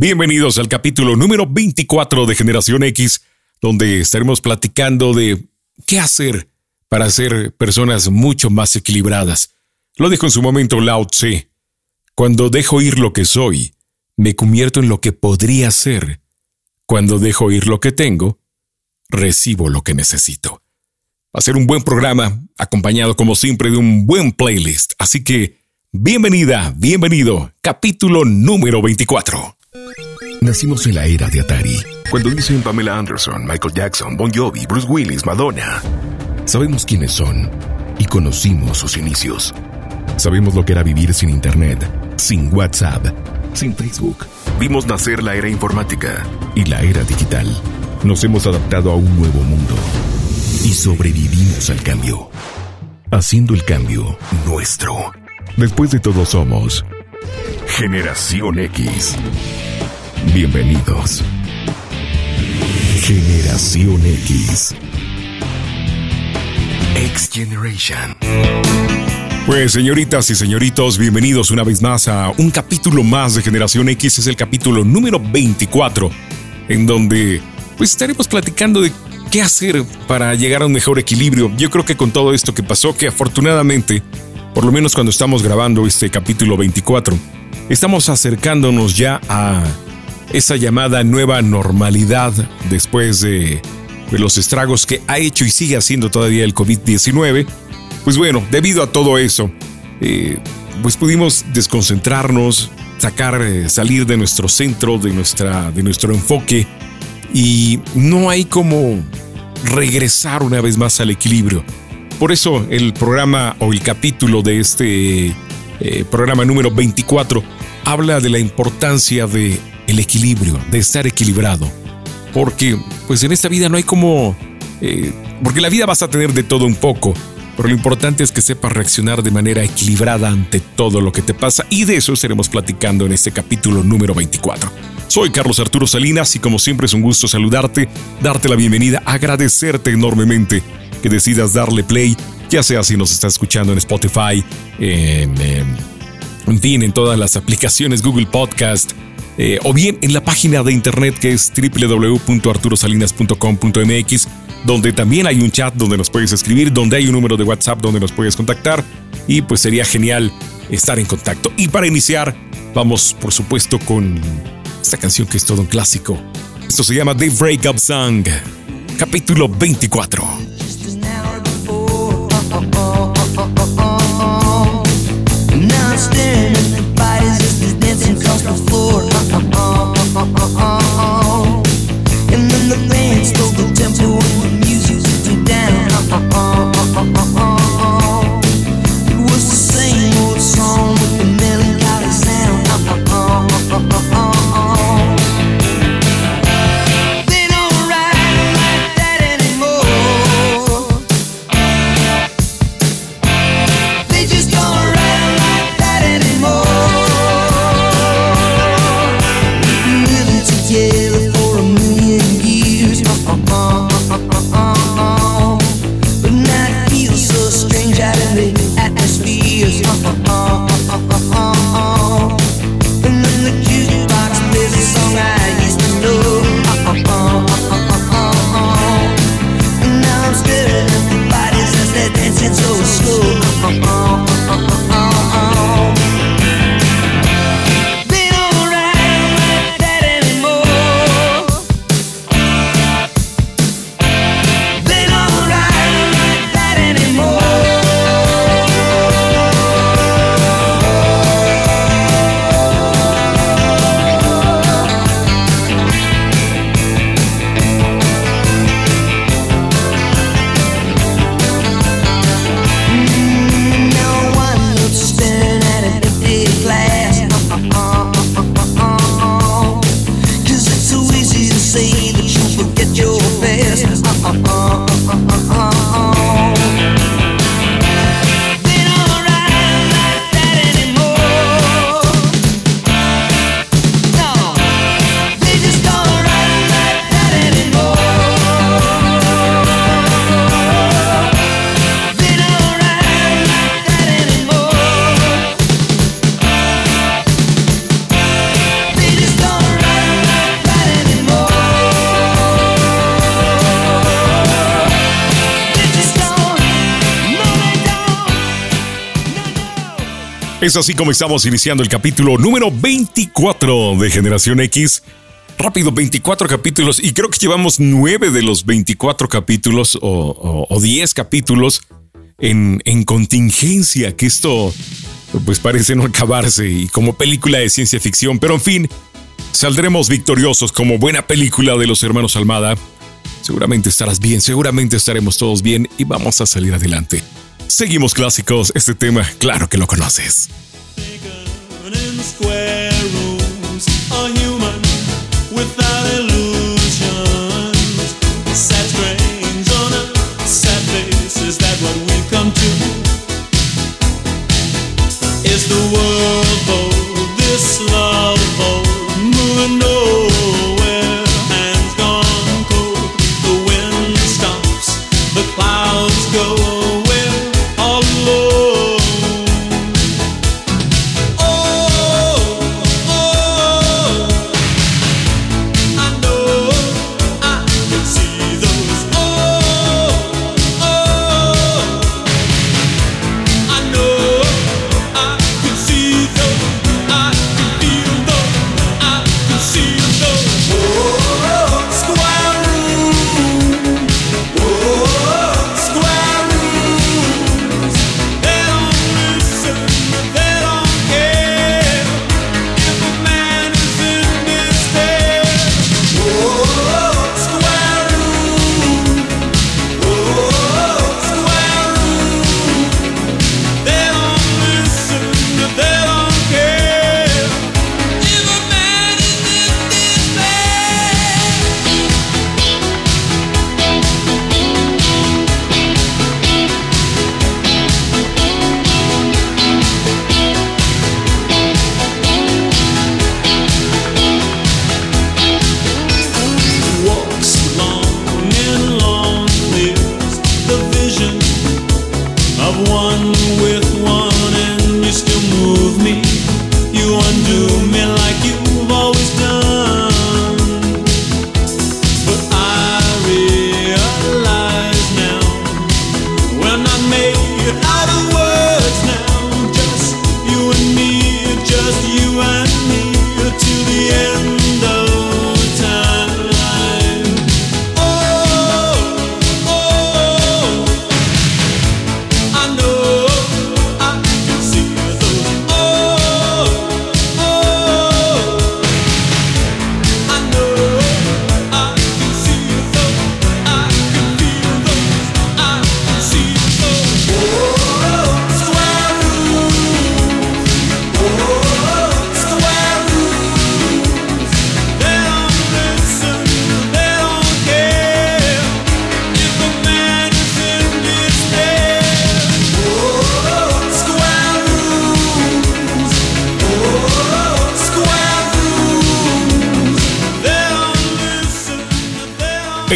Bienvenidos al capítulo número 24 de Generación X, donde estaremos platicando de qué hacer para ser personas mucho más equilibradas. Lo dijo en su momento Lao Tse. Cuando dejo ir lo que soy, me convierto en lo que podría ser. Cuando dejo ir lo que tengo, recibo lo que necesito. Va a ser un buen programa, acompañado como siempre de un buen playlist. Así que, bienvenida, bienvenido, capítulo número 24. Nacimos en la era de Atari, cuando dicen Pamela Anderson, Michael Jackson, Bon Jovi, Bruce Willis, Madonna. Sabemos quiénes son y conocimos sus inicios. Sabemos lo que era vivir sin Internet, sin WhatsApp, sin Facebook. Vimos nacer la era informática y la era digital. Nos hemos adaptado a un nuevo mundo y sobrevivimos al cambio, haciendo el cambio nuestro. Después de todo somos Generación X. Bienvenidos. Generación X. X Generation. Pues señoritas y señoritos, bienvenidos una vez más a un capítulo más de Generación X. Es el capítulo número 24, en donde pues estaremos platicando de qué hacer para llegar a un mejor equilibrio. Yo creo que con todo esto que pasó, que afortunadamente, por lo menos cuando estamos grabando este capítulo 24, estamos acercándonos ya a esa llamada nueva normalidad después de, los estragos que ha hecho y sigue haciendo todavía el COVID-19. Pues bueno, debido a todo eso, eh, pues pudimos desconcentrarnos, sacar, eh, salir de nuestro centro, de, nuestra, de nuestro enfoque y no hay como regresar una vez más al equilibrio. Por eso el programa o el capítulo de este eh, programa número 24 habla de la importancia de el equilibrio, de estar equilibrado. Porque pues en esta vida no hay como... Eh, porque la vida vas a tener de todo un poco, pero lo importante es que sepas reaccionar de manera equilibrada ante todo lo que te pasa y de eso estaremos platicando en este capítulo número 24. Soy Carlos Arturo Salinas y como siempre es un gusto saludarte, darte la bienvenida, agradecerte enormemente que decidas darle play, ya sea si nos estás escuchando en Spotify, en, en fin, en todas las aplicaciones Google Podcast, eh, o bien en la página de internet que es www.arturosalinas.com.mx, donde también hay un chat donde nos puedes escribir, donde hay un número de WhatsApp donde nos puedes contactar y pues sería genial estar en contacto. Y para iniciar, vamos por supuesto con esta canción que es todo un clásico. Esto se llama The Breakup Song, capítulo 24. And Es así como estamos iniciando el capítulo número 24 de Generación X. Rápido, 24 capítulos y creo que llevamos 9 de los 24 capítulos o, 10 capítulos en, en contingencia, que esto pues parece no acabarse y como película de ciencia ficción, pero en fin, saldremos victoriosos como buena película de los hermanos Almada. Seguramente estarás bien, seguramente estaremos todos bien y vamos a salir adelante. Seguimos clásicos, este tema, claro que lo conoces.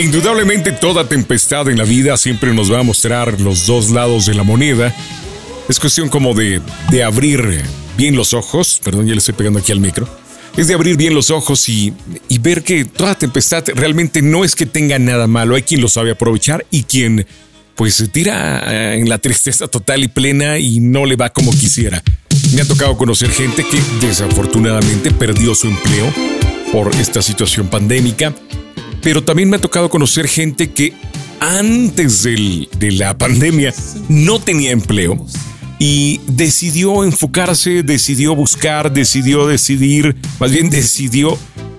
Indudablemente toda tempestad en la vida siempre nos va a mostrar los dos lados de la moneda. Es cuestión como de, de abrir bien los ojos, perdón, ya le estoy pegando aquí al micro, es de abrir bien los ojos y, y, ver que toda tempestad realmente no es que tenga nada malo, hay quien lo sabe aprovechar y quien pues se tira en la tristeza total y plena y no le va como quisiera. Me ha tocado conocer gente que desafortunadamente perdió su empleo por esta situación pandémica pero también me ha tocado conocer gente que antes de la pandemia no tenía empleo y decidió enfocarse, decidió buscar, decidió decidir, más bien decidió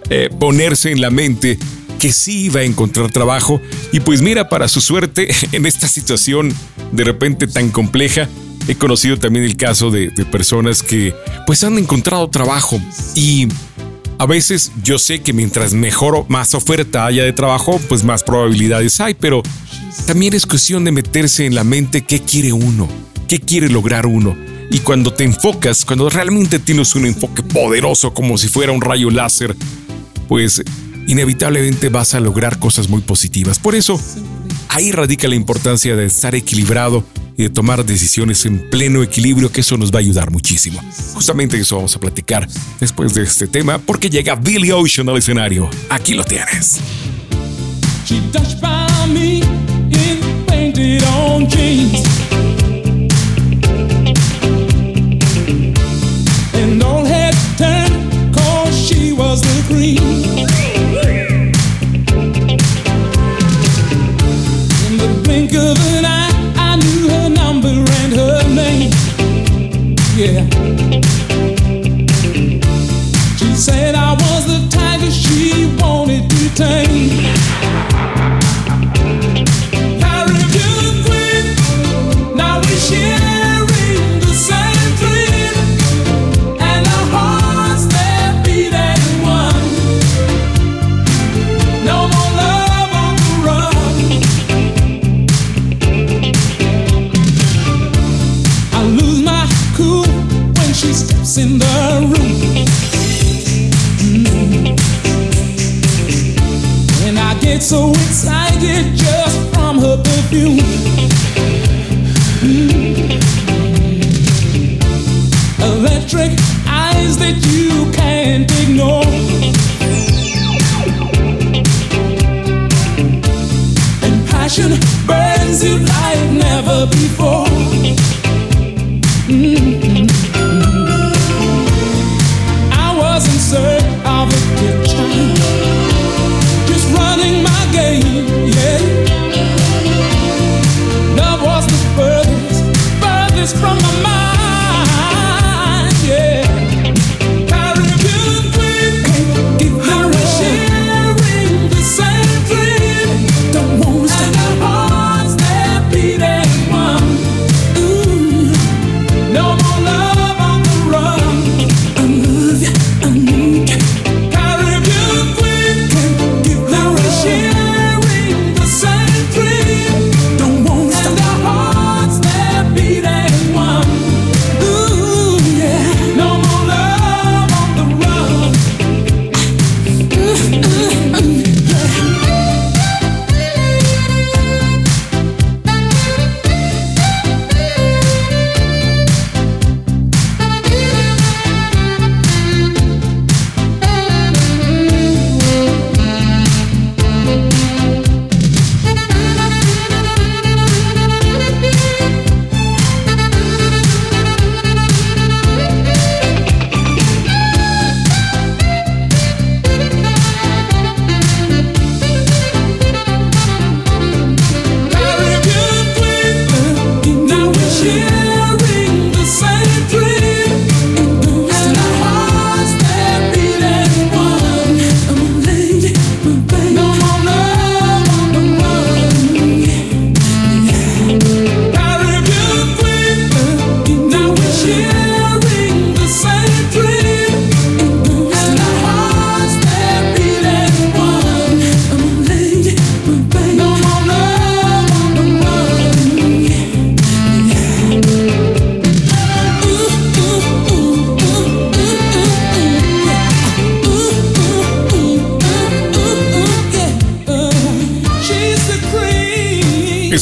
eh, ponerse en la mente que sí iba a encontrar trabajo. Y pues mira, para su suerte en esta situación de repente tan compleja, he conocido también el caso de, de personas que pues han encontrado trabajo y a veces yo sé que mientras mejor más oferta haya de trabajo, pues más probabilidades hay, pero también es cuestión de meterse en la mente qué quiere uno, qué quiere lograr uno. Y cuando te enfocas, cuando realmente tienes un enfoque poderoso como si fuera un rayo láser, pues inevitablemente vas a lograr cosas muy positivas. Por eso, ahí radica la importancia de estar equilibrado y de tomar decisiones en pleno equilibrio, que eso nos va a ayudar muchísimo. Justamente eso vamos a platicar después de este tema, porque llega Billy Ocean al escenario. Aquí lo tienes. of an eye.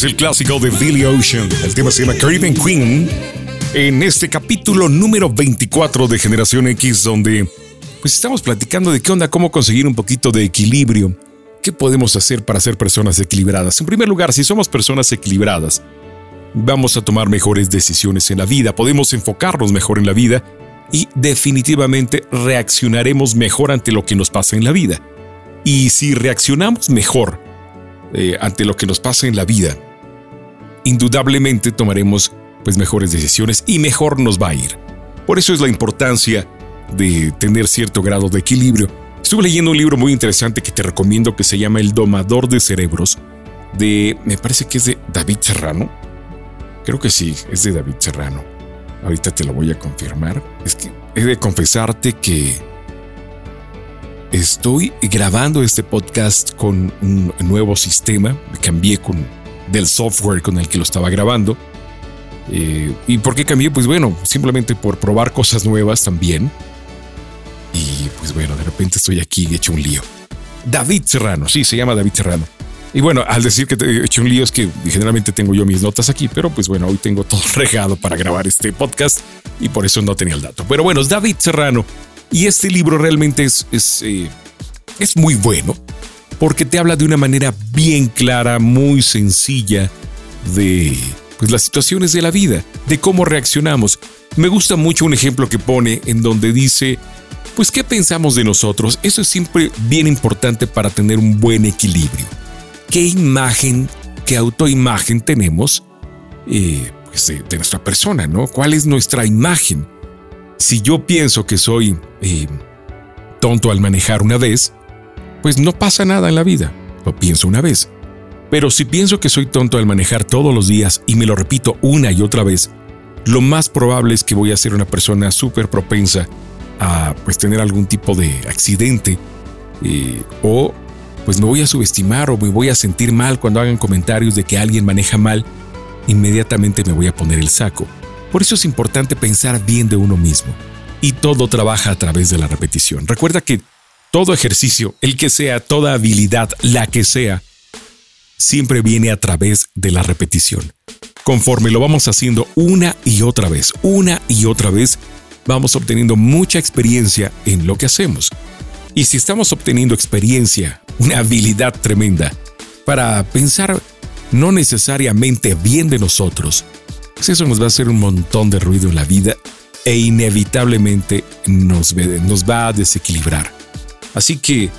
Es el clásico de Billy Ocean. El tema se llama Caribbean Queen. En este capítulo número 24 de Generación X, donde pues estamos platicando de qué onda, cómo conseguir un poquito de equilibrio. ¿Qué podemos hacer para ser personas equilibradas? En primer lugar, si somos personas equilibradas, vamos a tomar mejores decisiones en la vida, podemos enfocarnos mejor en la vida y definitivamente reaccionaremos mejor ante lo que nos pasa en la vida. Y si reaccionamos mejor eh, ante lo que nos pasa en la vida, indudablemente tomaremos pues mejores decisiones y mejor nos va a ir. Por eso es la importancia de tener cierto grado de equilibrio. Estuve leyendo un libro muy interesante que te recomiendo que se llama El domador de cerebros de me parece que es de David Serrano. Creo que sí, es de David Serrano. Ahorita te lo voy a confirmar. Es que he de confesarte que estoy grabando este podcast con un nuevo sistema. Me cambié con del software con el que lo estaba grabando. Eh, ¿Y por qué cambié? Pues bueno, simplemente por probar cosas nuevas también. Y pues bueno, de repente estoy aquí hecho un lío. David Serrano, sí, se llama David Serrano. Y bueno, al decir que he hecho un lío es que generalmente tengo yo mis notas aquí, pero pues bueno, hoy tengo todo regado para grabar este podcast y por eso no tenía el dato. Pero bueno, es David Serrano y este libro realmente es, es, eh, es muy bueno porque te habla de una manera bien clara, muy sencilla de pues, las situaciones de la vida, de cómo reaccionamos. Me gusta mucho un ejemplo que pone en donde dice pues ¿qué pensamos de nosotros? Eso es siempre bien importante para tener un buen equilibrio. ¿Qué imagen, qué autoimagen tenemos eh, pues, de, nuestra persona, ¿no? ¿Cuál es nuestra imagen? Si yo pienso que soy eh, tonto al manejar una vez, pues no pasa nada en la vida. Lo pienso una vez. Pero si pienso que soy tonto al manejar todos los días y me lo repito una y otra vez, lo más probable es que voy a ser una persona súper propensa a pues tener algún tipo de accidente eh, o pues me voy a subestimar o me voy a sentir mal cuando hagan comentarios de que alguien maneja mal, inmediatamente me voy a poner el saco. Por eso es importante pensar bien de uno mismo. Y todo trabaja a través de la repetición. Recuerda que todo ejercicio, el que sea, toda habilidad, la que sea, siempre viene a través de la repetición. Conforme lo vamos haciendo una y otra vez, una y otra vez, vamos obteniendo mucha experiencia en lo que hacemos. Y si estamos obteniendo experiencia, una habilidad tremenda, para pensar no necesariamente bien de nosotros, pues eso nos va a hacer un montón de ruido en la vida e inevitablemente nos, nos va a desequilibrar. Así que,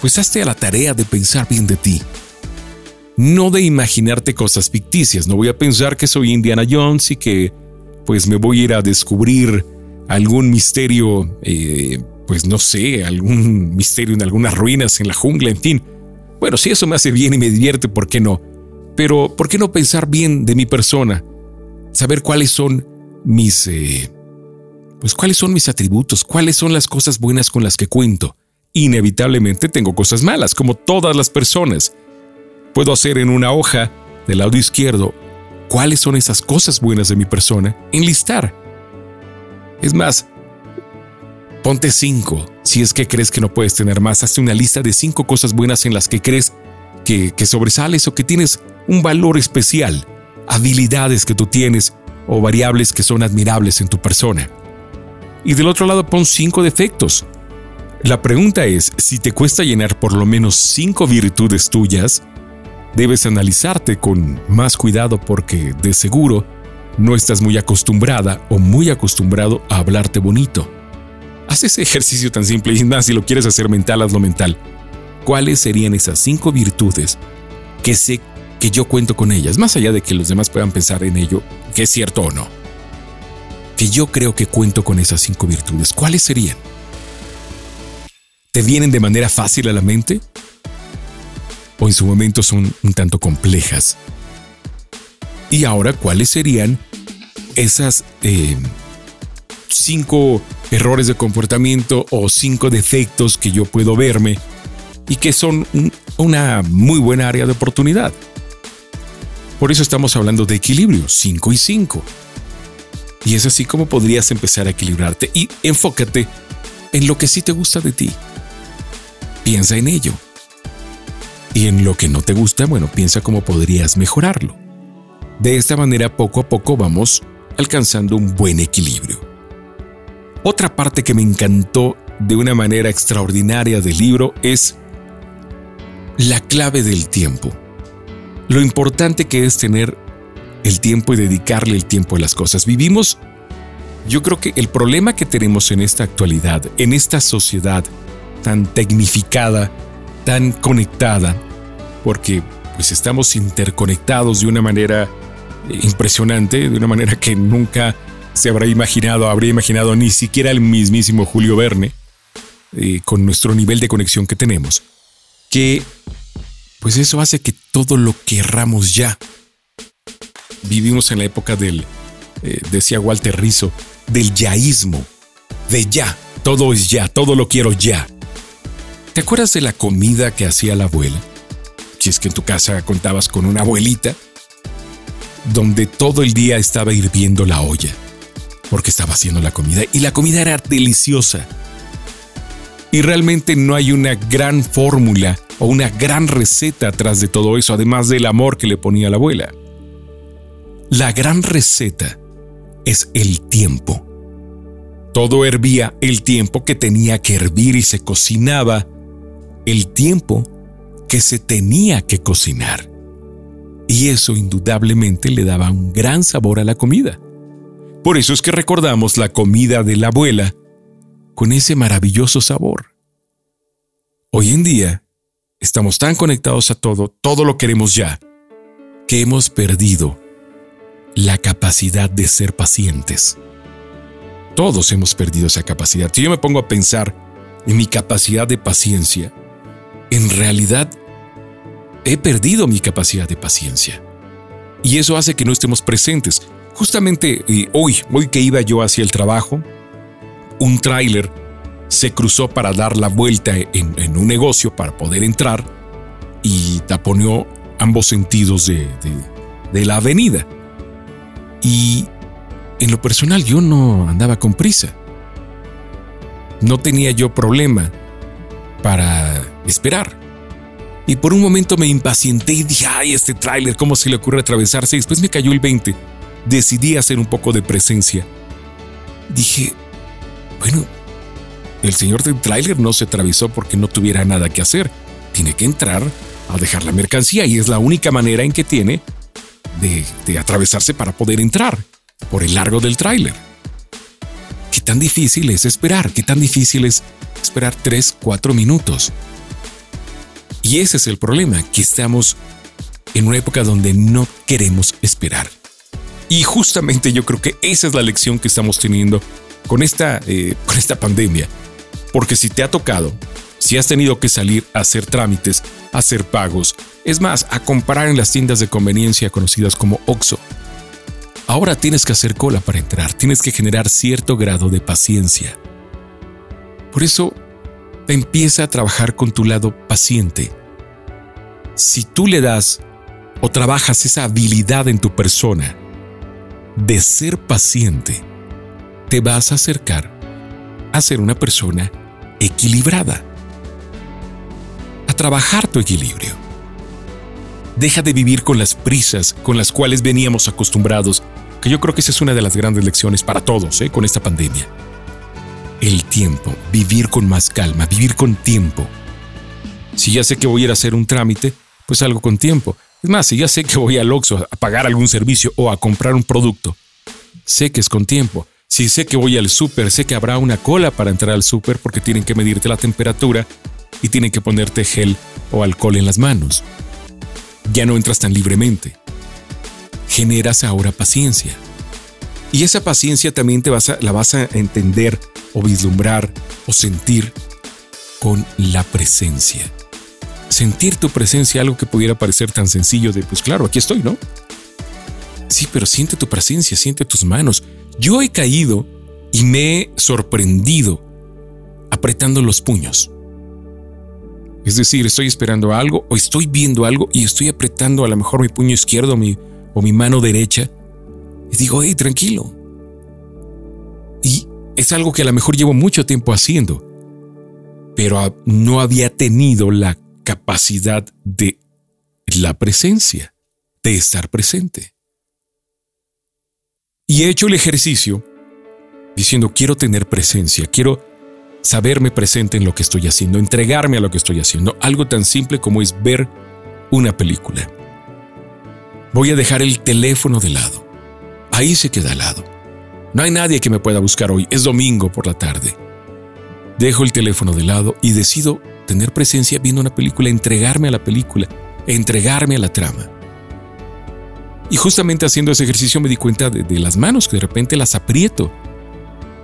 pues hazte a la tarea de pensar bien de ti. No de imaginarte cosas ficticias. No voy a pensar que soy Indiana Jones y que pues me voy a ir a descubrir algún misterio, eh, pues no sé, algún misterio en algunas ruinas en la jungla, en fin. Bueno, si eso me hace bien y me divierte, ¿por qué no? Pero, ¿por qué no pensar bien de mi persona? Saber cuáles son mis... Eh, pues cuáles son mis atributos, cuáles son las cosas buenas con las que cuento. Inevitablemente tengo cosas malas, como todas las personas. Puedo hacer en una hoja del lado izquierdo cuáles son esas cosas buenas de mi persona, enlistar. Es más, ponte cinco. Si es que crees que no puedes tener más, hazte una lista de cinco cosas buenas en las que crees que, que sobresales o que tienes un valor especial, habilidades que tú tienes o variables que son admirables en tu persona. Y del otro lado pon cinco defectos. La pregunta es, si te cuesta llenar por lo menos cinco virtudes tuyas, debes analizarte con más cuidado porque de seguro no estás muy acostumbrada o muy acostumbrado a hablarte bonito. Haz ese ejercicio tan simple y más si lo quieres hacer mental, hazlo mental. ¿Cuáles serían esas cinco virtudes que sé que yo cuento con ellas, más allá de que los demás puedan pensar en ello, que es cierto o no? Que yo creo que cuento con esas cinco virtudes. ¿Cuáles serían? ¿Te vienen de manera fácil a la mente? ¿O en su momento son un tanto complejas? Y ahora, ¿cuáles serían esas eh, cinco errores de comportamiento o cinco defectos que yo puedo verme y que son un- una muy buena área de oportunidad? Por eso estamos hablando de equilibrio, 5 y 5. Y es así como podrías empezar a equilibrarte y enfócate en lo que sí te gusta de ti. Piensa en ello. Y en lo que no te gusta, bueno, piensa cómo podrías mejorarlo. De esta manera, poco a poco vamos alcanzando un buen equilibrio. Otra parte que me encantó de una manera extraordinaria del libro es la clave del tiempo. Lo importante que es tener el tiempo y dedicarle el tiempo a las cosas. Vivimos, yo creo que el problema que tenemos en esta actualidad, en esta sociedad tan tecnificada, tan conectada, porque pues estamos interconectados de una manera impresionante, de una manera que nunca se habrá imaginado, habría imaginado ni siquiera el mismísimo Julio Verne, eh, con nuestro nivel de conexión que tenemos, que pues eso hace que todo lo querramos ya. Vivimos en la época del, eh, decía Walter Rizzo, del yaísmo, de ya, todo es ya, todo lo quiero ya. ¿Te acuerdas de la comida que hacía la abuela? Si es que en tu casa contabas con una abuelita, donde todo el día estaba hirviendo la olla, porque estaba haciendo la comida y la comida era deliciosa. Y realmente no hay una gran fórmula o una gran receta atrás de todo eso, además del amor que le ponía la abuela. La gran receta es el tiempo. Todo hervía el tiempo que tenía que hervir y se cocinaba el tiempo que se tenía que cocinar. Y eso indudablemente le daba un gran sabor a la comida. Por eso es que recordamos la comida de la abuela con ese maravilloso sabor. Hoy en día, estamos tan conectados a todo, todo lo queremos ya, que hemos perdido la capacidad de ser pacientes. Todos hemos perdido esa capacidad. Si yo me pongo a pensar en mi capacidad de paciencia, en realidad he perdido mi capacidad de paciencia. Y eso hace que no estemos presentes. Justamente eh, hoy, hoy que iba yo hacia el trabajo, un tráiler se cruzó para dar la vuelta en, un negocio para poder entrar y taponeó ambos sentidos de, de la avenida. Y en lo personal yo no andaba con prisa. No tenía yo problema para esperar. Y por un momento me impacienté y dije, ay, este tráiler, ¿cómo se le ocurre atravesarse? Y después me cayó el 20. Decidí hacer un poco de presencia. Dije, bueno, el señor del tráiler no se atravesó porque no tuviera nada que hacer. Tiene que entrar a dejar la mercancía y es la única manera en que tiene de, de atravesarse para poder entrar por el largo del tráiler. ¿Qué tan difícil es esperar? ¿Qué tan difícil es esperar 3, 4 minutos? Y ese es el problema, que estamos en una época donde no queremos esperar. Y justamente yo creo que esa es la lección que estamos teniendo con esta, eh, con esta pandemia. Porque si te ha tocado, si has tenido que salir a hacer trámites, a hacer pagos, es más, a comprar en las tiendas de conveniencia conocidas como OXO, ahora tienes que hacer cola para entrar, tienes que generar cierto grado de paciencia. Por eso, empieza a trabajar con tu lado paciente. Si tú le das o trabajas esa habilidad en tu persona de ser paciente, te vas a acercar a ser una persona equilibrada, a trabajar tu equilibrio. Deja de vivir con las prisas con las cuales veníamos acostumbrados, que yo creo que esa es una de las grandes lecciones para todos ¿eh? con esta pandemia. El tiempo, vivir con más calma, vivir con tiempo. Si ya sé que voy a ir a hacer un trámite, pues algo con tiempo. Es más, si ya sé que voy al Oxxo a pagar algún servicio o a comprar un producto, sé que es con tiempo. Si sé que voy al súper, sé que habrá una cola para entrar al súper porque tienen que medirte la temperatura y tienen que ponerte gel o alcohol en las manos. Ya no entras tan libremente. Generas ahora paciencia. Y esa paciencia también te vas a, la vas a entender o vislumbrar o sentir con la presencia. Sentir tu presencia, algo que pudiera parecer tan sencillo de, pues claro, aquí estoy, ¿no? Sí, pero siente tu presencia, siente tus manos, yo he caído y me he sorprendido apretando los puños. Es decir, estoy esperando algo o estoy viendo algo y estoy apretando a lo mejor mi puño izquierdo o mi mano derecha y digo, hey, tranquilo. Y es algo que a lo mejor llevo mucho tiempo haciendo, pero no había tenido la capacidad de la presencia, de estar presente. Y he hecho el ejercicio diciendo, quiero tener presencia, quiero saberme presente en lo que estoy haciendo, entregarme a lo que estoy haciendo, algo tan simple como es ver una película. Voy a dejar el teléfono de lado. Ahí se queda al lado. No hay nadie que me pueda buscar hoy, es domingo por la tarde. Dejo el teléfono de lado y decido tener presencia viendo una película, entregarme a la película, entregarme a la trama. Y justamente haciendo ese ejercicio me di cuenta de, las manos, que de repente las aprieto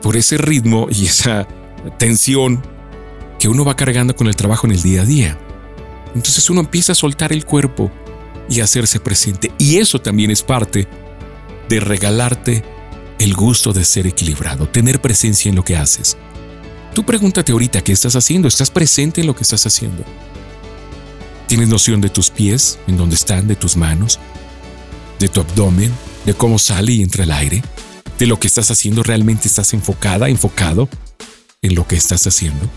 por ese ritmo y esa tensión que uno va cargando con el trabajo en el día a día. Entonces uno empieza a soltar el cuerpo y a hacerse presente. Y eso también es parte de regalarte el gusto de ser equilibrado, tener presencia en lo que haces. Tú pregúntate ahorita qué estás haciendo, ¿estás presente en lo que estás haciendo? ¿Tienes noción de tus pies, en dónde están, de tus manos? de tu abdomen, de cómo sale y entra el aire, de lo que estás haciendo, realmente estás enfocada, enfocado en lo que estás haciendo.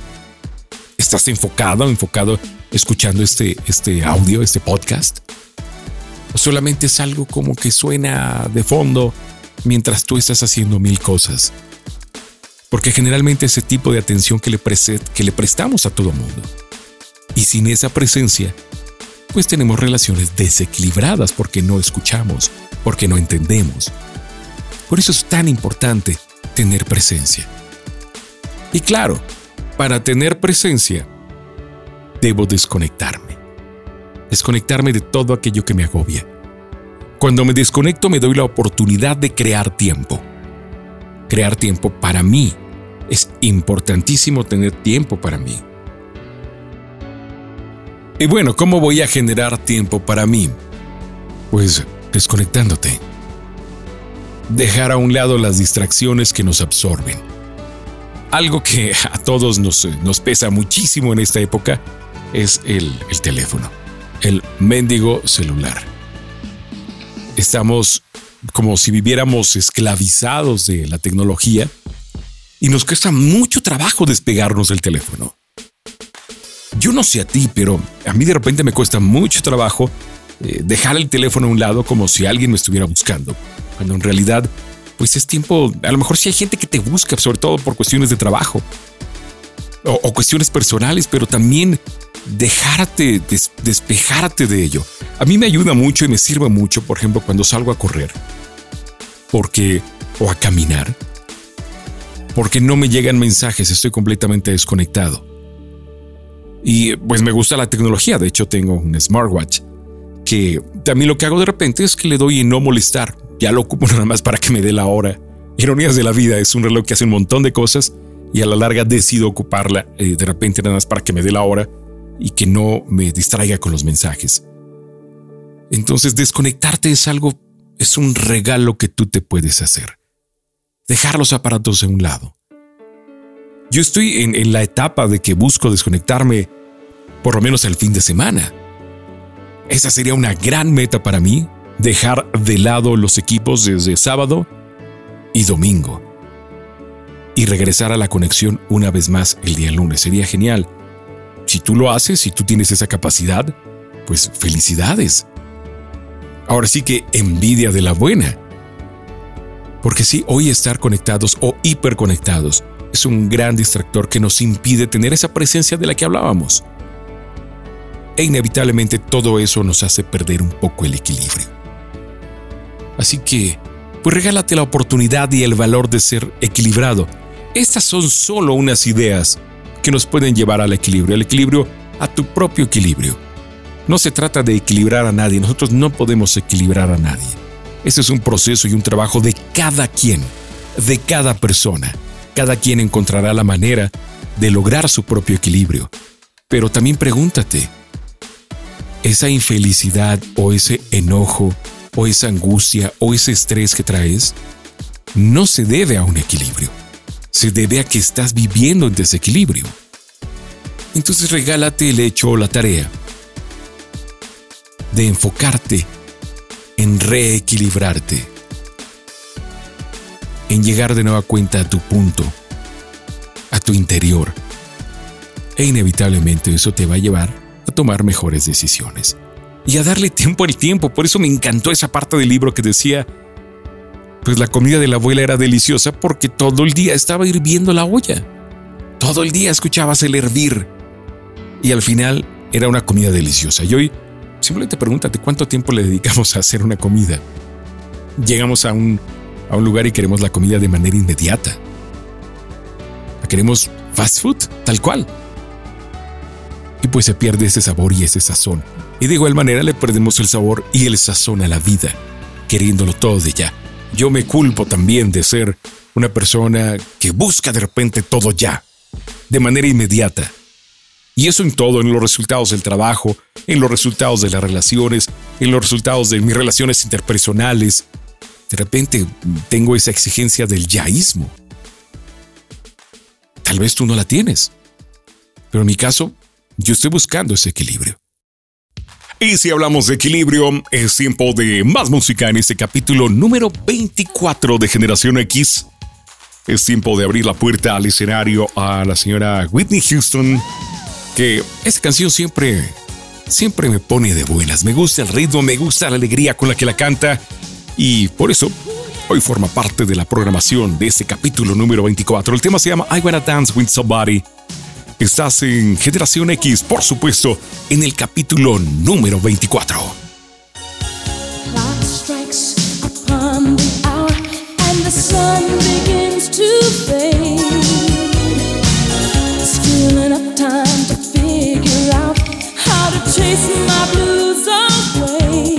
¿Estás enfocado, enfocado escuchando este, este audio, este podcast? ¿O solamente es algo como que suena de fondo mientras tú estás haciendo mil cosas? Porque generalmente ese tipo de atención que le, que le prestamos a todo mundo. Y sin esa presencia, pues tenemos relaciones desequilibradas porque no escuchamos, porque no entendemos. Por eso es tan importante tener presencia. Y claro, para tener presencia, debo desconectarme. Desconectarme de todo aquello que me agobia. Cuando me desconecto me doy la oportunidad de crear tiempo. Crear tiempo para mí. Es importantísimo tener tiempo para mí. Y bueno, ¿cómo voy a generar tiempo para mí? Pues desconectándote. Dejar a un lado las distracciones que nos absorben. Algo que a todos nos, pesa muchísimo en esta época es el teléfono, el mendigo celular. Estamos como si viviéramos esclavizados de la tecnología y nos cuesta mucho trabajo despegarnos del teléfono. Yo no sé a ti, pero a mí de repente me cuesta mucho trabajo eh, dejar el teléfono a un lado como si alguien me estuviera buscando, cuando en realidad, pues es tiempo, a lo mejor si hay gente que te busca, sobre todo por cuestiones de trabajo o, cuestiones personales, pero también dejarte, des- despejarte de ello. A mí me ayuda mucho y me sirve mucho, por ejemplo, cuando salgo a correr, porque, o a caminar, porque no me llegan mensajes, estoy completamente desconectado. Y pues me gusta la tecnología, de hecho tengo un smartwatch que también lo que hago de repente es que le doy en no molestar, ya lo ocupo nada más para que me dé la hora. Ironías de la vida, es un reloj que hace un montón de cosas y a la larga decido ocuparla eh, de repente nada más para que me dé la hora y que no me distraiga con los mensajes. Entonces desconectarte es algo, es un regalo que tú te puedes hacer. Dejar los aparatos a un lado. Yo estoy en, en la etapa de que busco desconectarme por lo menos el fin de semana. Esa sería una gran meta para mí, dejar de lado los equipos desde sábado y domingo. Y regresar a la conexión una vez más el día lunes. Sería genial. Si tú lo haces, si tú tienes esa capacidad, pues felicidades. Ahora sí que envidia de la buena. Porque sí, hoy estar conectados o hiperconectados es un gran distractor que nos impide tener esa presencia de la que hablábamos. E inevitablemente todo eso nos hace perder un poco el equilibrio. Así que, pues regálate la oportunidad y el valor de ser equilibrado. Estas son solo unas ideas que nos pueden llevar al equilibrio, al equilibrio, a tu propio equilibrio. No se trata de equilibrar a nadie, nosotros no podemos equilibrar a nadie. Ese es un proceso y un trabajo de cada quien, de cada persona. Cada quien encontrará la manera de lograr su propio equilibrio. Pero también pregúntate, esa infelicidad o ese enojo o esa angustia o ese estrés que traes no se debe a un equilibrio, se debe a que estás viviendo en desequilibrio. Entonces regálate el hecho o la tarea de enfocarte en reequilibrarte, en llegar de nueva cuenta a tu punto, a tu interior. E inevitablemente eso te va a llevar a tomar mejores decisiones y a darle tiempo al tiempo. Por eso me encantó esa parte del libro que decía, pues la comida de la abuela era deliciosa porque todo el día estaba hirviendo la olla. Todo el día escuchabas el hervir. Y al final era una comida deliciosa. Y hoy simplemente pregúntate cuánto tiempo le dedicamos a hacer una comida. Llegamos a un, a un lugar y queremos la comida de manera inmediata. Queremos fast food, tal cual. Y pues se pierde ese sabor y ese sazón. Y de igual manera le perdemos el sabor y el sazón a la vida, queriéndolo todo de ya. Yo me culpo también de ser una persona que busca de repente todo ya, de manera inmediata. Y eso en todo, en los resultados del trabajo, en los resultados de las relaciones, en los resultados de mis relaciones interpersonales. De repente tengo esa exigencia del yaísmo. Tal vez tú no la tienes. Pero en mi caso, yo estoy buscando ese equilibrio. Y si hablamos de equilibrio, es tiempo de más música en este capítulo número 24 de Generación X. Es tiempo de abrir la puerta al escenario a la señora Whitney Houston, que esa canción siempre, siempre me pone de buenas. Me gusta el ritmo, me gusta la alegría con la que la canta y por eso hoy forma parte de la programación de este capítulo número 24. El tema se llama I Wanna Dance with Somebody. Estás en Generación X, por supuesto, en el capítulo número 24. chasing my blues away.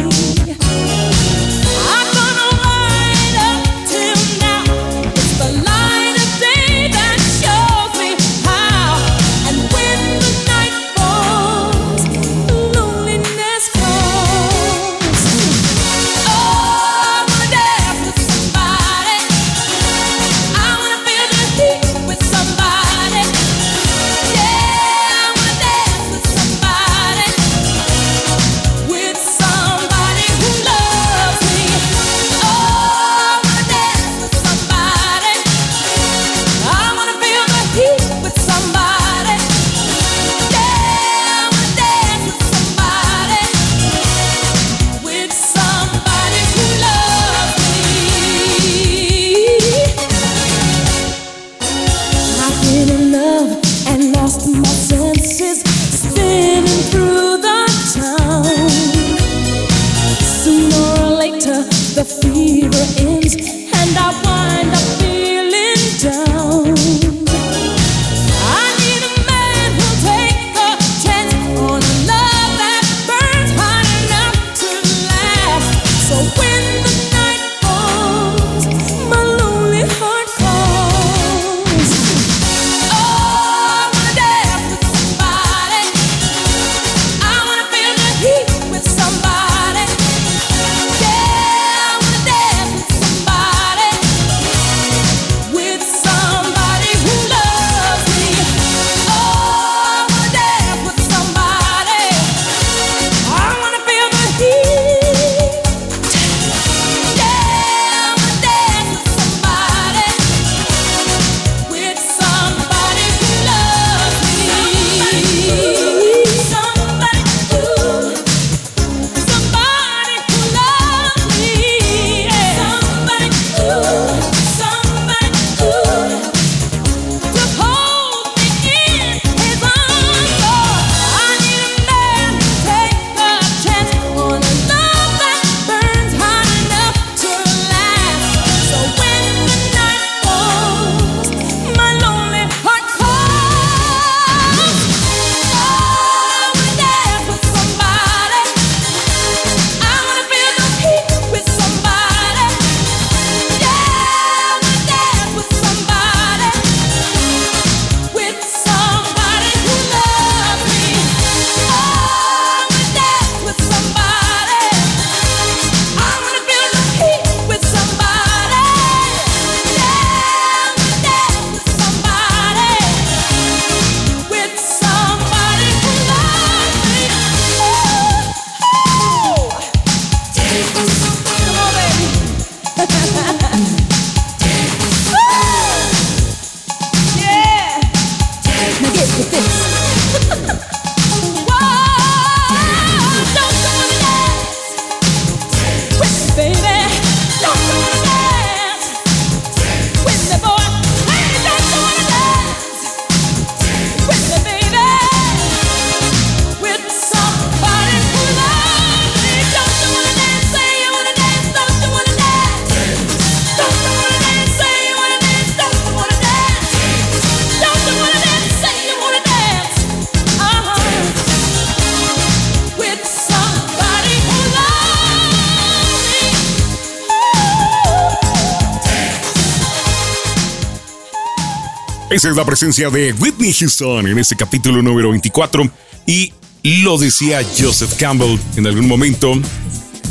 Esa es la presencia de Whitney Houston en este capítulo número 24 y lo decía Joseph Campbell en algún momento.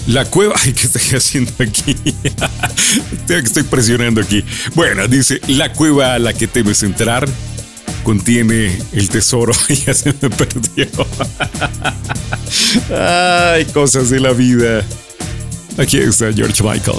La cueva. Ay, ¿qué estoy haciendo aquí? estoy presionando aquí. Bueno, dice: La cueva a la que temes entrar contiene el tesoro. ya se me perdió. Ay, cosas de la vida. Aquí está George Michael.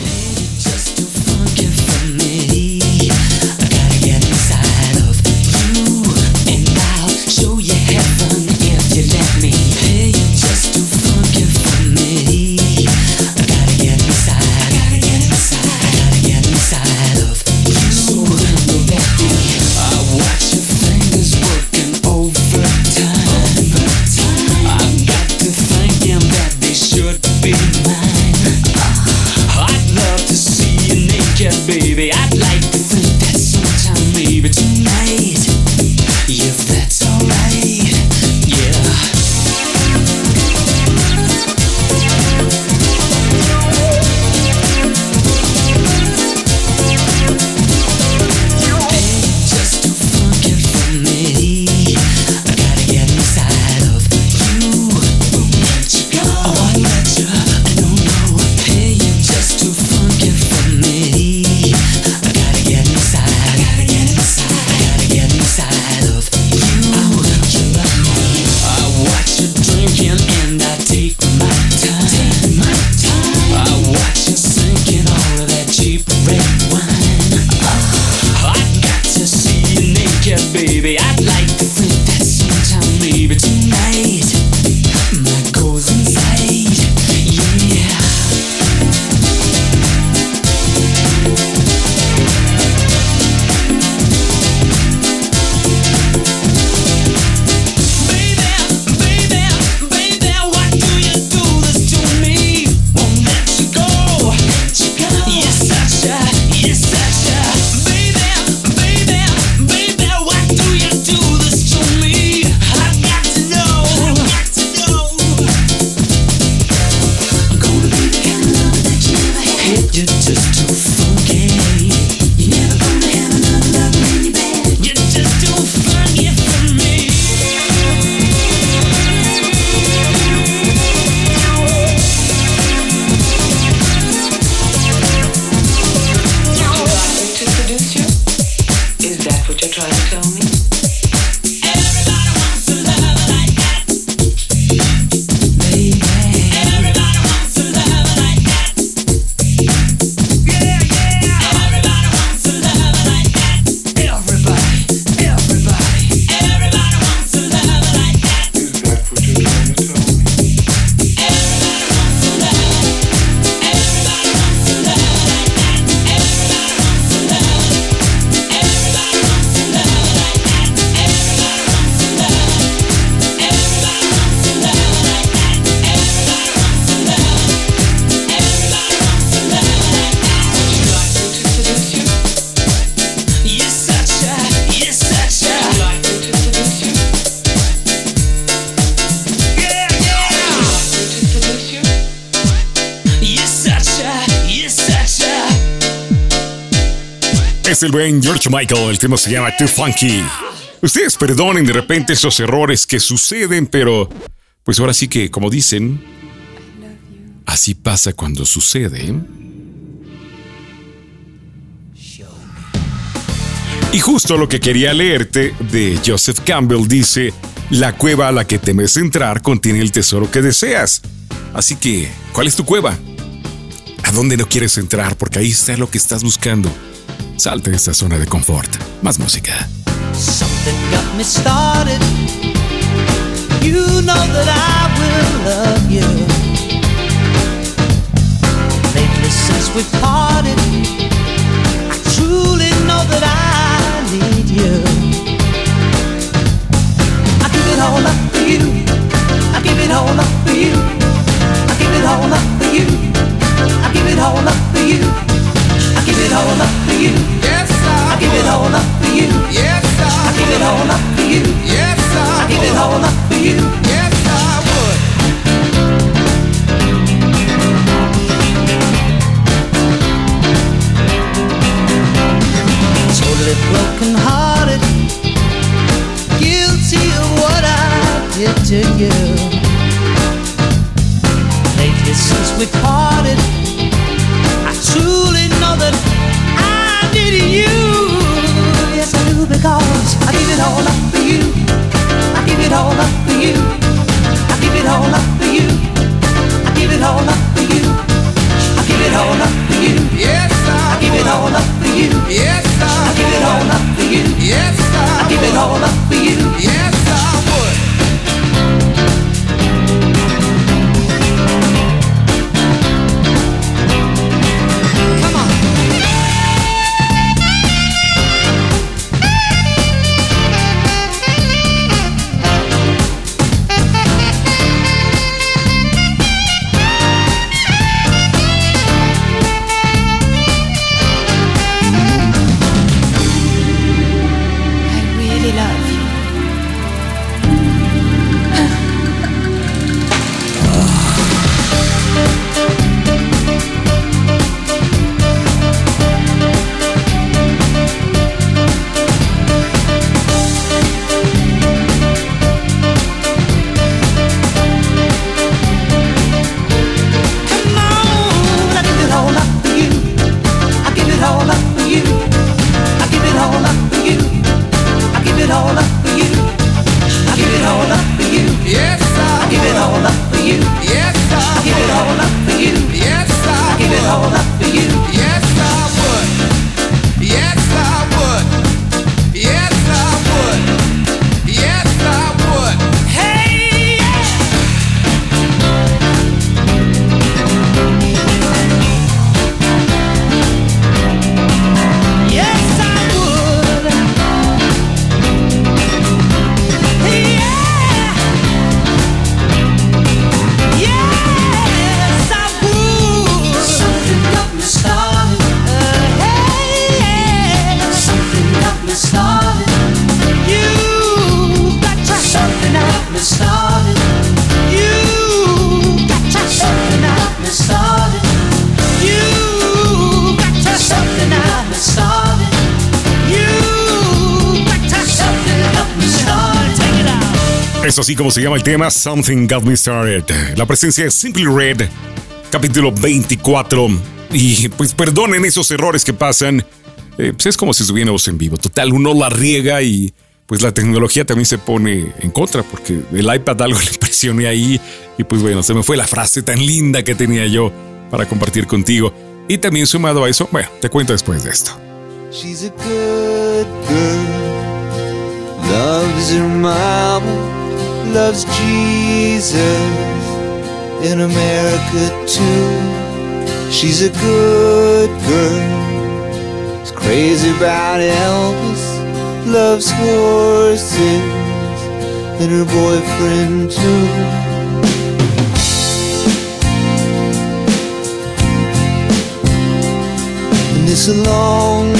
El buen George Michael, el tema se llama Too Funky. Ustedes perdonen de repente esos errores que suceden, pero pues ahora sí que, como dicen, así pasa cuando sucede. Y justo lo que quería leerte de Joseph Campbell dice, la cueva a la que temes entrar contiene el tesoro que deseas. Así que, ¿cuál es tu cueva? ¿A dónde no quieres entrar? Porque ahí está lo que estás buscando. Salte de esa zona de confort. Más música. Something got me started. You know that I will love you. Lately, since we parted, I truly know that I need you. I give it all up for you. I give it all up for you. I give it all up for you. I give it all up for you. give it all up for you. Yes, I, I give it all up for you. Yes, I, I give it all up for you. Yes, I, I give it all up for you. Yes, I would. Totally broken hearted, guilty of what I did to you. Lately since we parted. Because I give it all up for you. I give it all up for you. I give it all up for you. I give it all up for you. I give it all up for you. Yes, I, I give it all up for you. Yes, I, I give it all up for you. Yes, I, I give it all up for you. Yes, así como se llama el tema Something Got Me Started. La presencia de Simply Red, capítulo 24. Y pues perdonen esos errores que pasan. Eh, pues es como si estuviéramos en vivo. Total, uno la riega y pues la tecnología también se pone en contra porque el iPad algo le presioné ahí y pues bueno, se me fue la frase tan linda que tenía yo para compartir contigo. Y también sumado a eso, bueno, te cuento después de esto. She's a good girl. Loves her mama, loves Jesus in America too. She's a good girl. Is crazy about Elvis, loves horses and her boyfriend too. It's a long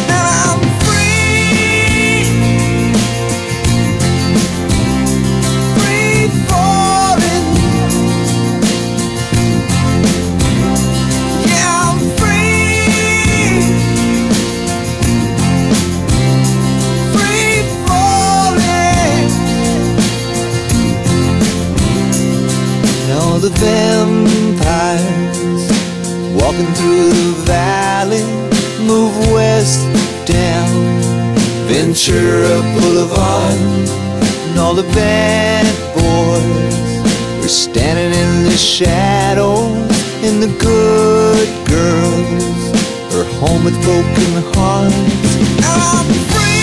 Vampires walking through the valley move west down Ventura Boulevard. And all the bad boys are standing in the shadows, and the good girls are home with broken hearts. I'm free.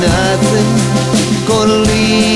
Nothing. Gonna leave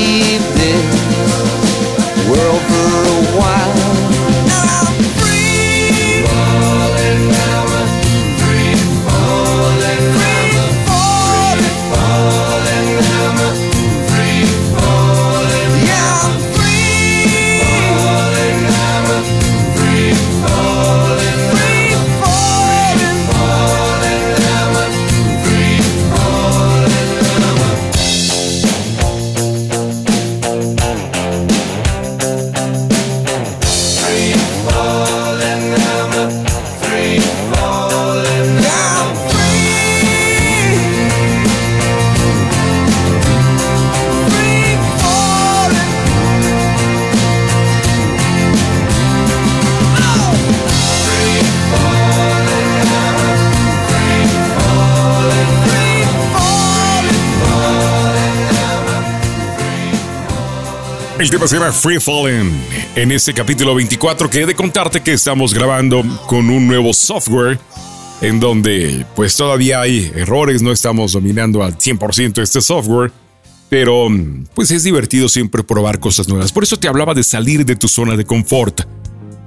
se llama Free. En este capítulo 24 que he de contarte que estamos grabando con un nuevo software en donde pues todavía hay errores, no estamos dominando al 100% este software, pero pues es divertido siempre probar cosas nuevas. Por eso te hablaba de salir de tu zona de confort.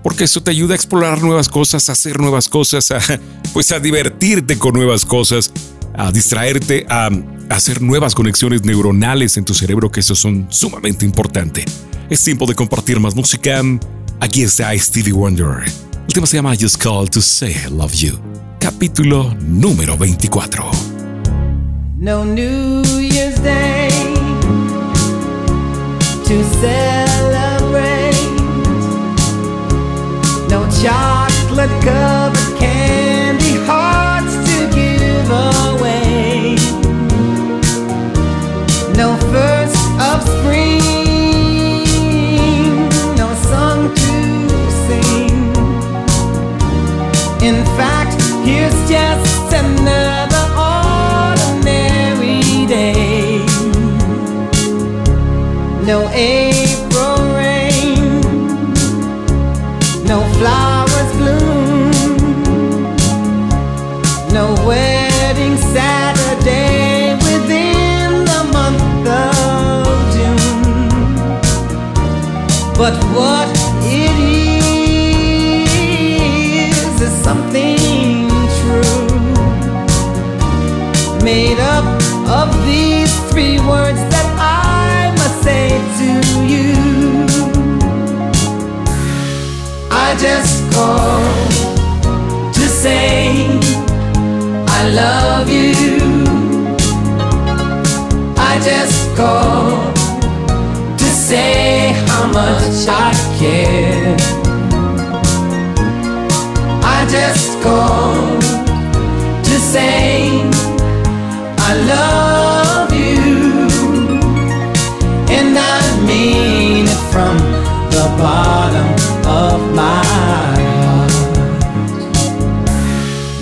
Porque eso te ayuda a explorar nuevas cosas, a hacer nuevas cosas, a, pues a divertirte con nuevas cosas, a distraerte, a hacer nuevas conexiones neuronales en tu cerebro, que eso son sumamente importantes. Es tiempo de compartir más música. Aquí está Stevie Wonder. El tema se llama Just Call to Say I Love You. Capítulo número 24. No New Year's Day to celebrate. No chocolate covered In fact, here's just another ordinary day. No April rain, no flowers bloom, no wedding Saturday within the month of June. But what just called to say I love you. I just called to say how much I care. I just called to say I love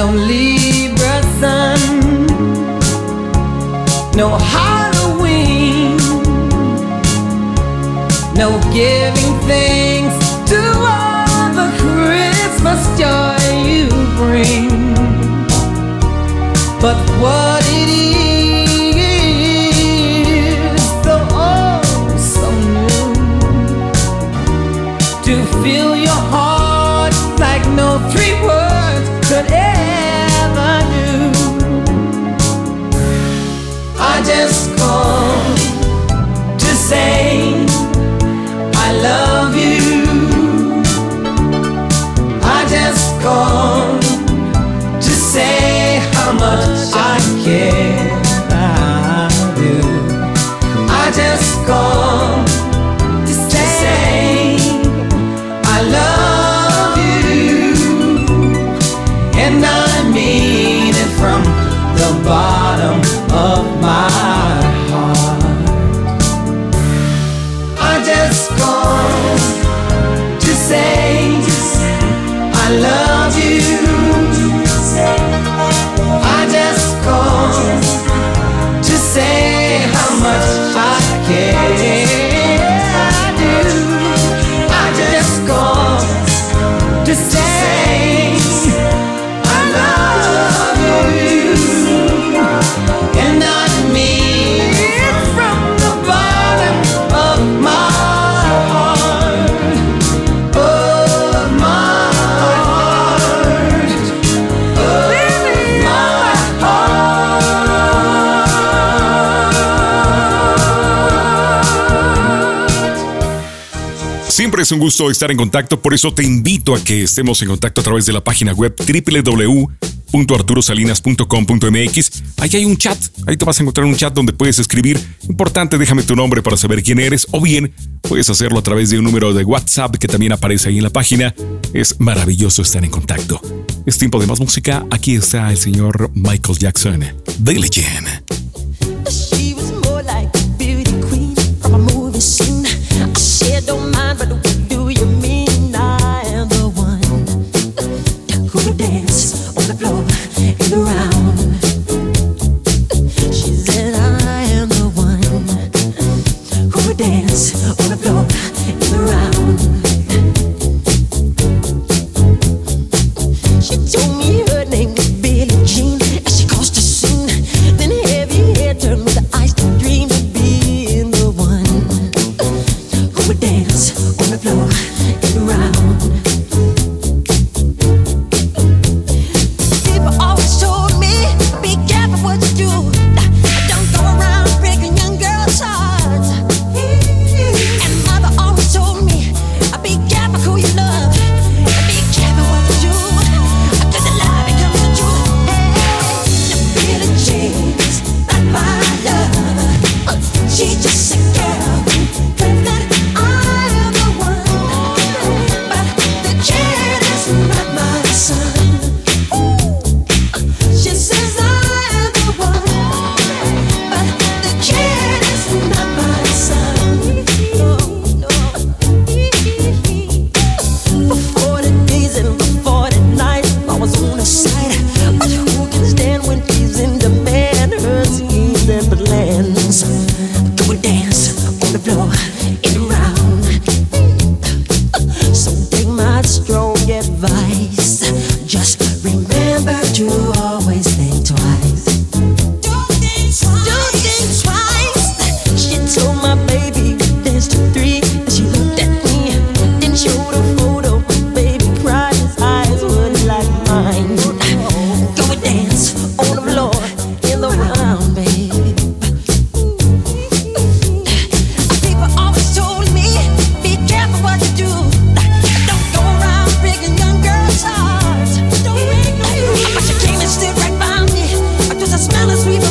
No Libra sun, no Halloween, no giving thanks to all the Christmas joy you bring. But what it is, Es un gusto estar en contacto, por eso te invito a que estemos en contacto a través de la página web www.arturosalinas.com.mx. Ahí hay un chat, ahí te vas a encontrar un chat donde puedes escribir, importante, déjame tu nombre para saber quién eres, o bien puedes hacerlo a través de un número de WhatsApp que también aparece ahí en la página. Es maravilloso estar en contacto. Es tiempo de más música, aquí está el señor Michael Jackson, The Legend. and a sweet.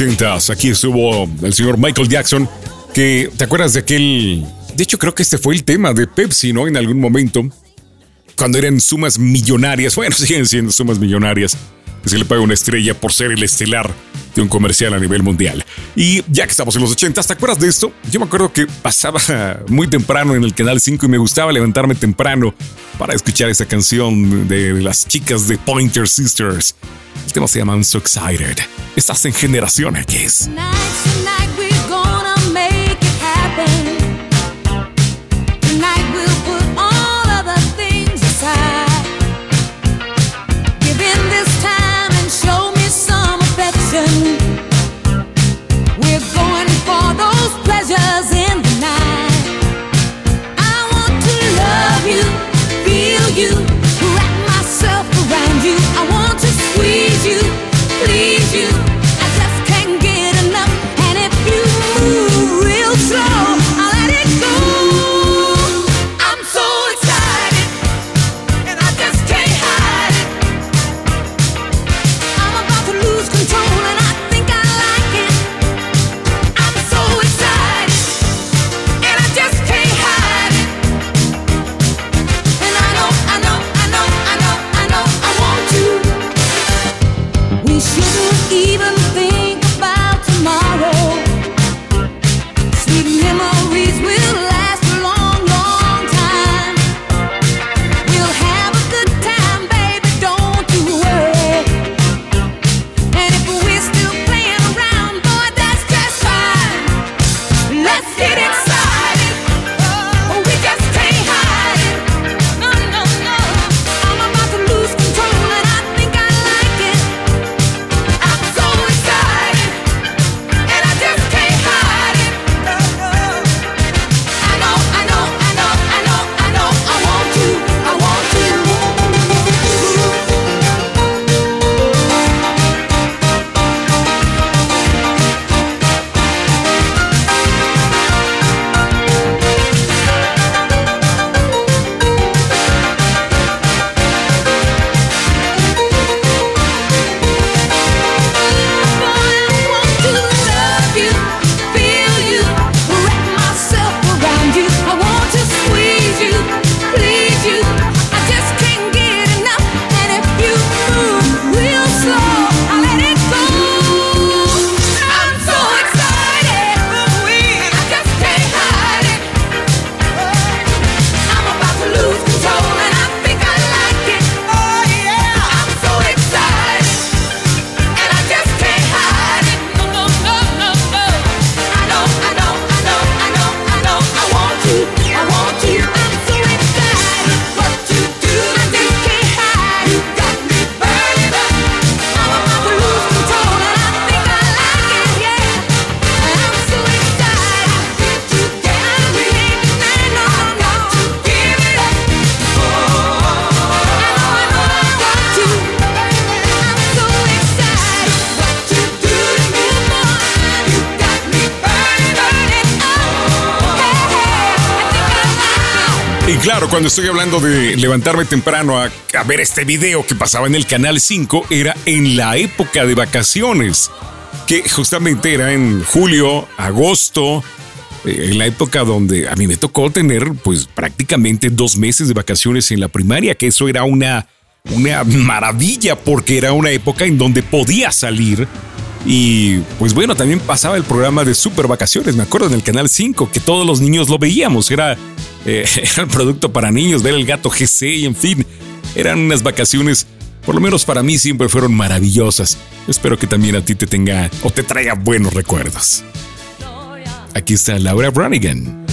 Aquí estuvo el señor Michael Jackson, que te acuerdas de aquel... De hecho, creo que este fue el tema de Pepsi, ¿no? En algún momento, cuando eran sumas millonarias, bueno, siguen siendo sumas millonarias, que se le paga una estrella por ser el estelar de un comercial a nivel mundial. Y ya que estamos en los 80, ¿te acuerdas de esto? Yo me acuerdo que pasaba muy temprano en el Canal 5 y me gustaba levantarme temprano para escuchar esa canción de las chicas de Pointer Sisters. El tema se llama I'm So Excited. Estás en Generación X. estoy hablando de levantarme temprano a, ver este video que pasaba en el Canal 5, era en la época de vacaciones, que justamente era en julio, agosto, eh, en la época donde a mí me tocó tener pues prácticamente dos meses de vacaciones en la primaria, que eso era una, una maravilla porque era una época en donde podía salir. Y pues bueno, también pasaba el programa de Super Vacaciones, me acuerdo en el Canal 5, que todos los niños lo veíamos, era, eh, era el producto para niños, ver el gato GC y en fin, eran unas vacaciones, por lo menos para mí siempre fueron maravillosas. Espero que también a ti te tenga o te traiga buenos recuerdos. Aquí está Laura Branigan.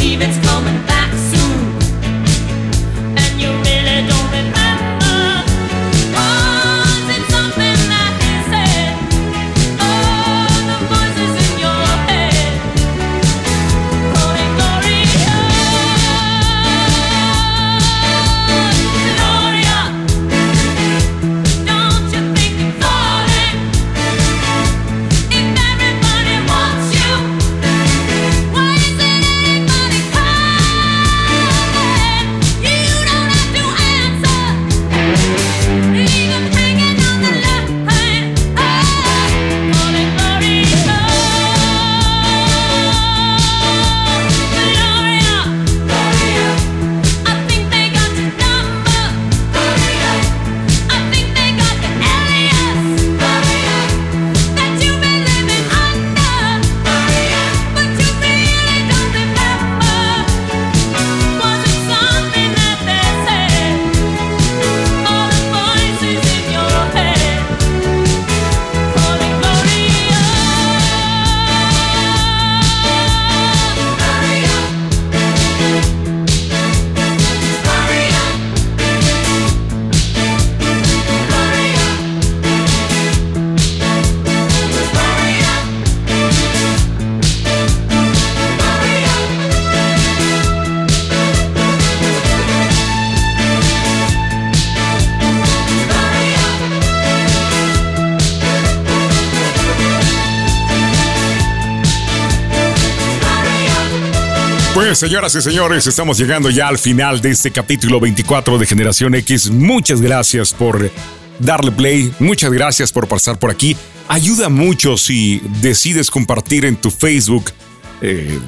believe it's coming back. Señoras y señores, estamos llegando ya al final de este capítulo 24 de Generación X. Muchas gracias por darle play, muchas gracias por pasar por aquí. Ayuda mucho si decides compartir en tu Facebook. eh,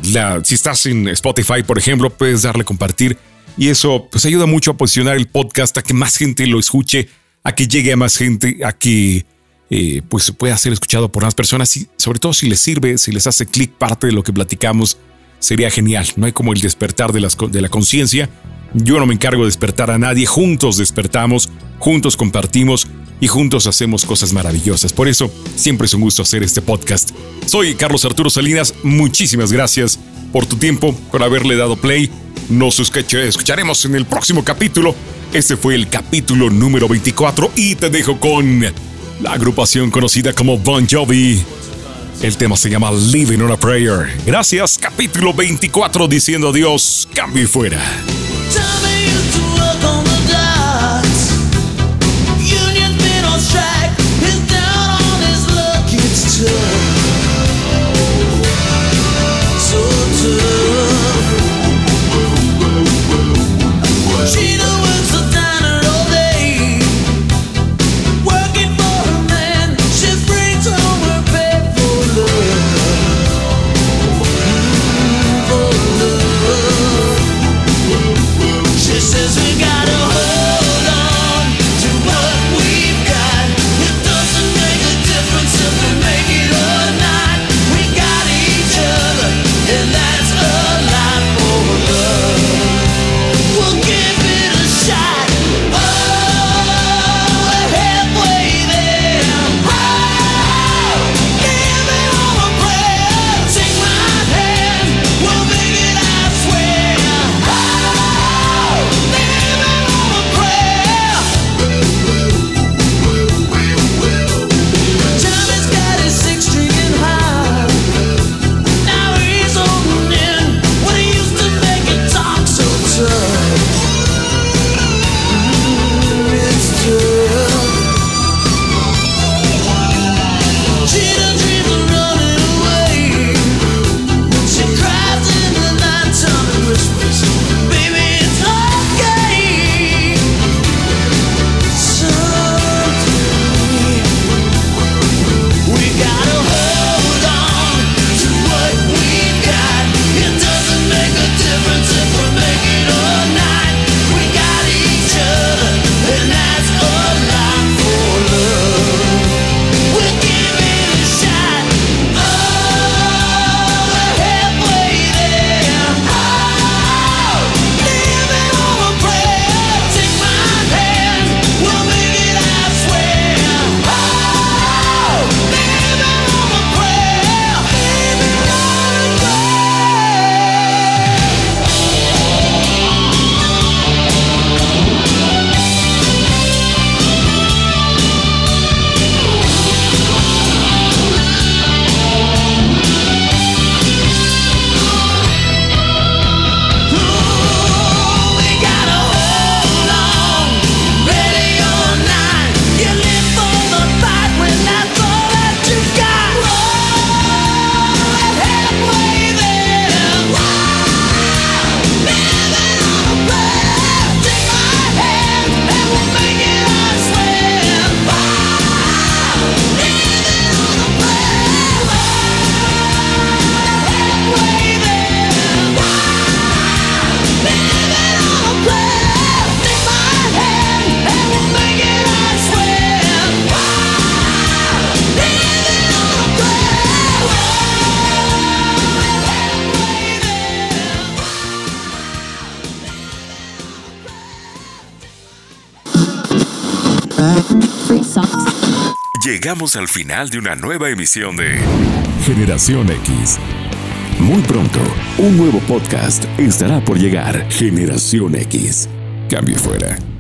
si estás en Spotify, por ejemplo, puedes darle compartir. Y eso pues ayuda mucho a posicionar el podcast, a que más gente lo escuche, a que llegue a más gente, a que eh, pues pueda ser escuchado por más personas y sobre todo si les sirve, si les hace clic parte de lo que platicamos, sería genial. No hay como el despertar de, las, de la conciencia. Yo no me encargo de despertar a nadie, juntos despertamos, juntos compartimos y juntos hacemos cosas maravillosas. Por eso siempre es un gusto hacer este podcast. Soy Carlos Arturo Salinas, muchísimas gracias por tu tiempo, por haberle dado play. Nos escuch- escucharemos en el próximo capítulo. Este fue el capítulo número 24 y te dejo con la agrupación conocida como Bon Jovi. El tema se llama Living on a Prayer. Gracias, capítulo 24 diciendo adiós, cambio fuera. Llegamos al final de una nueva emisión de Generación X. Muy pronto, un nuevo podcast estará por llegar. Generación X. Cambio fuera.